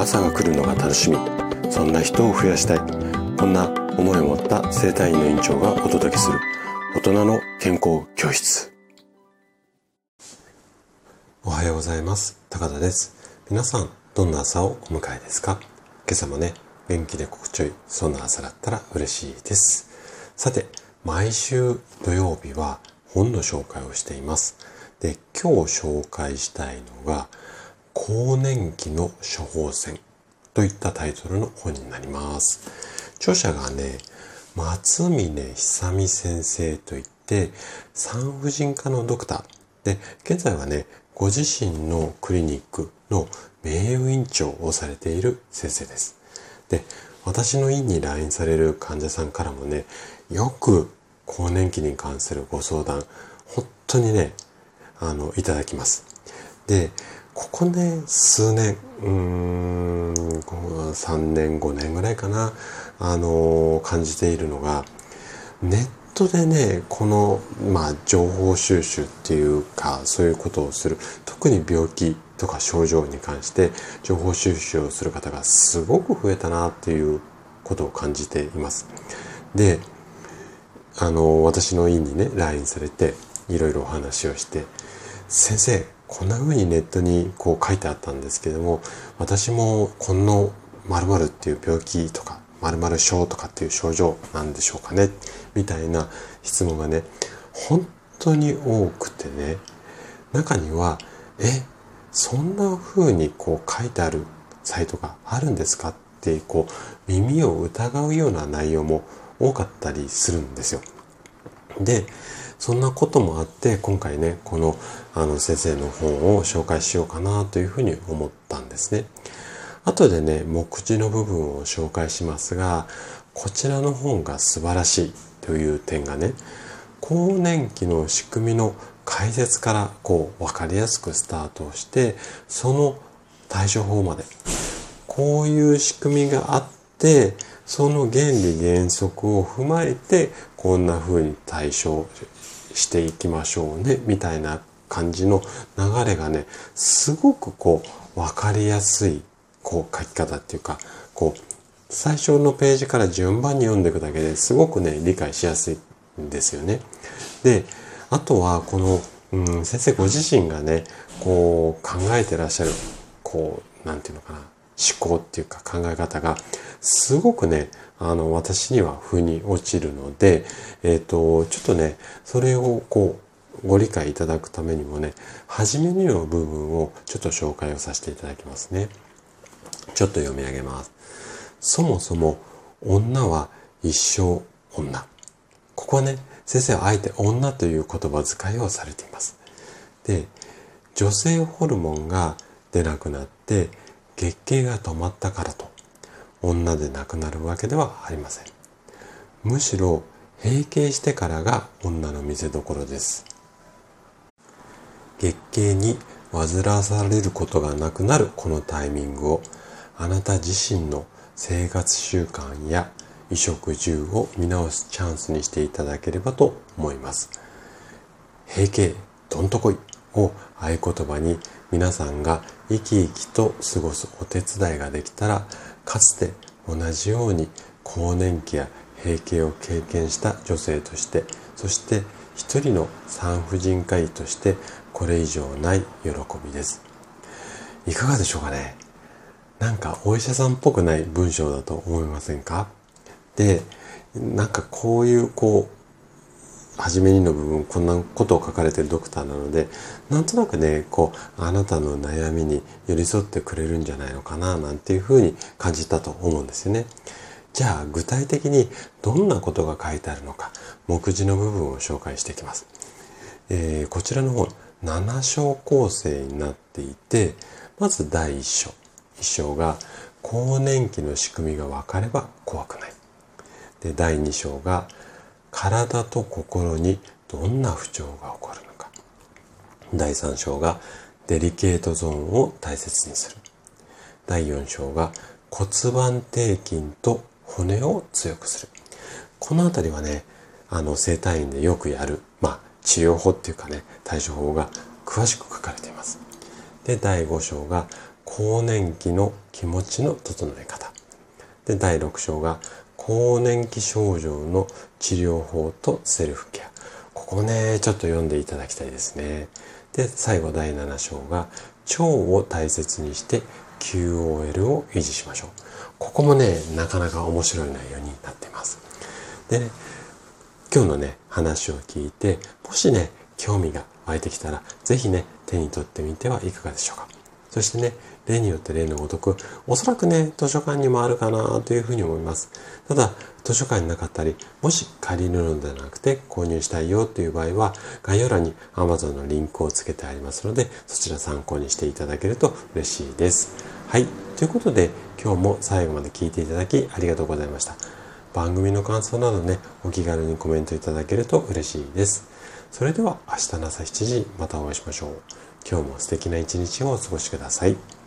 朝が来るのが楽しみ。そんな人を増やしたい。こんな思いを持った生体院の院長がお届けする。大人の健康教室。おはようございます。高田です。皆さんどんな朝をお迎えですか？今朝もね元気で心地よいそんな朝だったら嬉しいです。さて毎週土曜日は本の紹介をしています。で今日紹介したいのが更年期の処方箋といったタイトルの本になります。著者がね、松峰久美先生といって、産婦人科のドクター。で、現在はね、ご自身のクリニックの名誉院長をされている先生です。で、私の院に来院される患者さんからもね、よく更年期に関するご相談、本当にね、あの、いただきます。で、ここね、数年、うーん、3年、5年ぐらいかな、あのー、感じているのが、ネットでね、この、まあ、情報収集っていうか、そういうことをする、特に病気とか症状に関して情報収集をする方がすごく増えたなっていうことを感じています。で、あの、私の院にね、LINE されて、いろいろお話をして、先生、こんな風にネットにこう書いてあったんですけども、私もこの〇〇っていう病気とか、〇〇症とかっていう症状なんでしょうかねみたいな質問がね、本当に多くてね、中には、え、そんな風にこう書いてあるサイトがあるんですかってこう耳を疑うような内容も多かったりするんですよ。で、そんなこともあって今回ねこのあの先生の本を紹介しようかなというふうに思ったんですね。後でね目次の部分を紹介しますがこちらの本が素晴らしいという点がね更年期の仕組みの解説からこう分かりやすくスタートしてその対処法までこういう仕組みがあってその原理原則を踏まえてこんな風に対処していきましょうねみたいな感じの流れがねすごくこう分かりやすいこう書き方っていうかこう最初のページから順番に読んでいくだけですごくね理解しやすいんですよね。であとはこの、うん、先生ご自身がねこう考えてらっしゃるこう何て言うのかな思考っていうか考え方がすごくねあの、私には腑に落ちるので、えっ、ー、と、ちょっとね、それをこう、ご理解いただくためにもね、初めにの部分をちょっと紹介をさせていただきますね。ちょっと読み上げます。そもそも、女は一生女。ここはね、先生はあえて女という言葉遣いをされています。で、女性ホルモンが出なくなって月経が止まったからと女でなくなるわけではありません。むしろ閉経してからが女の見せ所です。月経に煩わされることがなくなるこのタイミングをあなた自身の生活習慣や衣食住を見直すチャンスにしていただければと思います。閉経どんとこいを合言葉に皆さんが生き生きと過ごすお手伝いができたらかつて同じように更年期や閉経を経験した女性としてそして一人の産婦人科医としてこれ以上ない喜びです。いかがでしょうかね？なんかお医者さんっぽくない文章だと思いませんか？でなんかこういうこう初めにの部分こんなことを書かれてるドクターなのでなんとなくねこうあなたの悩みに寄り添ってくれるんじゃないのかななんていうふうに感じたと思うんですよね。じゃあ具体的にどんなことが書いてあるのか目次の部分を紹介していきます。えー、こちらの本7章構成になっていてまず第1章1章が更年期の仕組みが分かれば怖くないで第2章が体と心にどんな不調が起こるのか。第3章がデリケートゾーンを大切にする。第4章が骨盤底筋と骨を強くする。この辺りはねあの整体院でよくやる、まあ、治療法っていうかね対処法が詳しく書かれています。で第5章が更年期の気持ちの整え方。で、第6章が更年期症状の治療法とセルフケア。ここね、ちょっと読んでいただきたいですね。で、最後第7章が腸を大切にして QOL を維持しましょう。ここもね、なかなか面白い内容になっています。でね、今日のね、話を聞いて、もしね、興味が湧いてきたら、ぜひね、手に取ってみてはいかがでしょうか。そしてね、例によって例のごとく、おそらくね、図書館にもあるかなというふうに思います。ただ、図書館になかったり、もし借りるのではなくて購入したいよという場合は、概要欄に Amazon のリンクをつけてありますので、そちら参考にしていただけると嬉しいです。はい。ということで、今日も最後まで聞いていただきありがとうございました。番組の感想などね、お気軽にコメントいただけると嬉しいです。それでは明日の朝7時またお会いしましょう。今日も素敵な一日をお過ごしください。